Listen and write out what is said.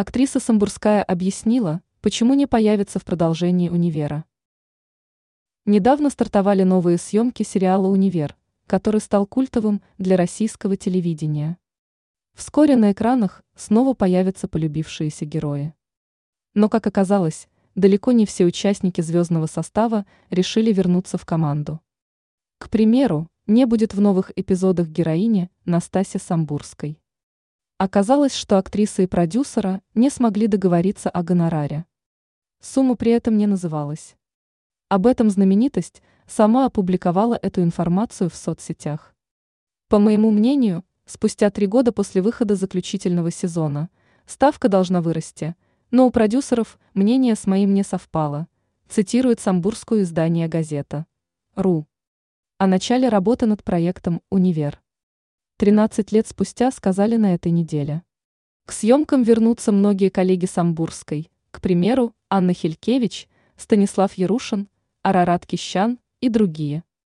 Актриса Самбурская объяснила, почему не появится в продолжении «Универа». Недавно стартовали новые съемки сериала «Универ», который стал культовым для российского телевидения. Вскоре на экранах снова появятся полюбившиеся герои. Но, как оказалось, далеко не все участники звездного состава решили вернуться в команду. К примеру, не будет в новых эпизодах героини Настаси Самбурской. Оказалось, что актриса и продюсера не смогли договориться о гонораре. Сумма при этом не называлась. Об этом знаменитость сама опубликовала эту информацию в соцсетях. По моему мнению, спустя три года после выхода заключительного сезона ставка должна вырасти, но у продюсеров мнение с моим не совпало, цитирует самбурскую издание «Газета». РУ. О начале работы над проектом «Универ». 13 лет спустя сказали на этой неделе. К съемкам вернутся многие коллеги Самбурской, к примеру, Анна Хилькевич, Станислав Ярушин, Арарат Кищан и другие.